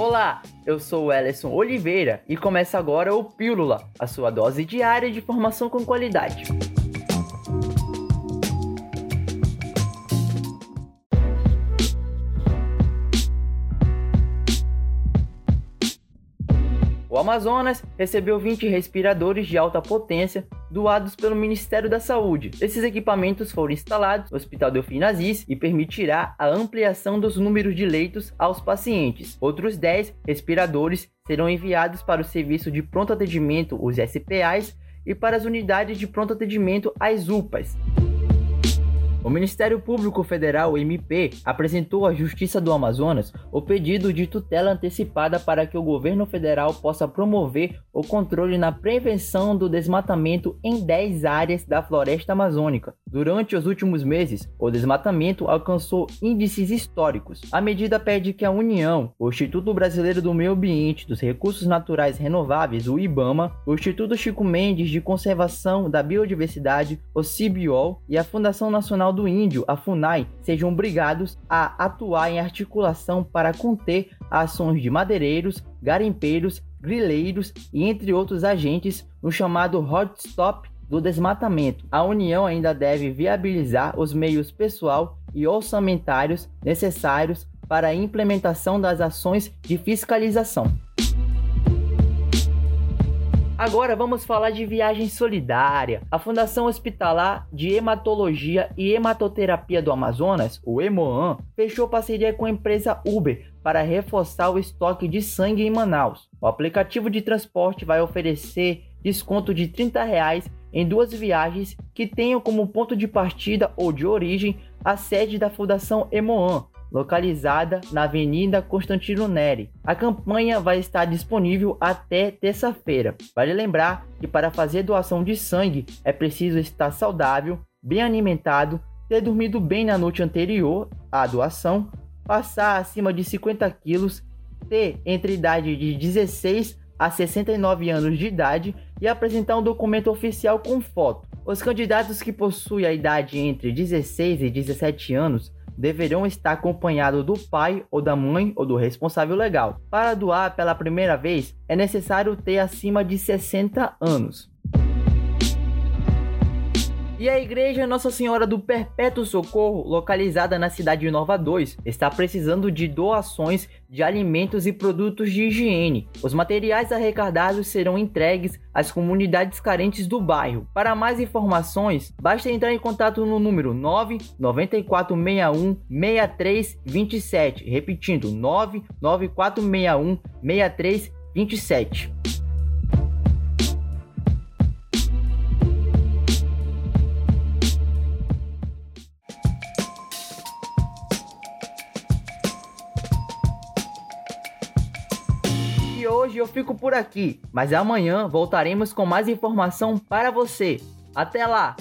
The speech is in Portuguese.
Olá, eu sou o Ellison Oliveira e começa agora o Pílula, a sua dose diária de formação com qualidade. O Amazonas recebeu 20 respiradores de alta potência doados pelo Ministério da Saúde. Esses equipamentos foram instalados no Hospital Delfim Nazis e permitirá a ampliação dos números de leitos aos pacientes. Outros 10 respiradores serão enviados para o serviço de pronto atendimento, os SPAs, e para as unidades de pronto atendimento, as UPAs. O Ministério Público Federal, MP, apresentou à Justiça do Amazonas o pedido de tutela antecipada para que o governo federal possa promover o controle na prevenção do desmatamento em 10 áreas da floresta amazônica. Durante os últimos meses, o desmatamento alcançou índices históricos. A medida pede que a União, o Instituto Brasileiro do Meio Ambiente dos Recursos Naturais Renováveis, o IBAMA, o Instituto Chico Mendes de Conservação da Biodiversidade, o CIBIOL e a Fundação Nacional Nacional do Índio, a FUNAI, sejam obrigados a atuar em articulação para conter ações de madeireiros, garimpeiros, grileiros e entre outros agentes no chamado Hot Stop do desmatamento. A União ainda deve viabilizar os meios pessoal e orçamentários necessários para a implementação das ações de fiscalização. Agora vamos falar de viagem solidária. A Fundação Hospitalar de Hematologia e Hematoterapia do Amazonas, o Hemoan, fechou parceria com a empresa Uber para reforçar o estoque de sangue em Manaus. O aplicativo de transporte vai oferecer desconto de 30 reais em duas viagens que tenham como ponto de partida ou de origem a sede da Fundação Hemoan, localizada na Avenida Constantino Neri. A campanha vai estar disponível até terça-feira. Vale lembrar que para fazer doação de sangue é preciso estar saudável, bem alimentado, ter dormido bem na noite anterior à doação, passar acima de 50 quilos, ter entre idade de 16 a 69 anos de idade e apresentar um documento oficial com foto. Os candidatos que possuem a idade entre 16 e 17 anos deverão estar acompanhados do pai ou da mãe ou do responsável legal. Para doar pela primeira vez, é necessário ter acima de 60 anos. E a Igreja Nossa Senhora do Perpétuo Socorro, localizada na cidade de Nova 2, está precisando de doações de alimentos e produtos de higiene. Os materiais arrecadados serão entregues às comunidades carentes do bairro. Para mais informações, basta entrar em contato no número 99461 6327, repetindo 99461 6327. Hoje eu fico por aqui, mas amanhã voltaremos com mais informação para você. Até lá!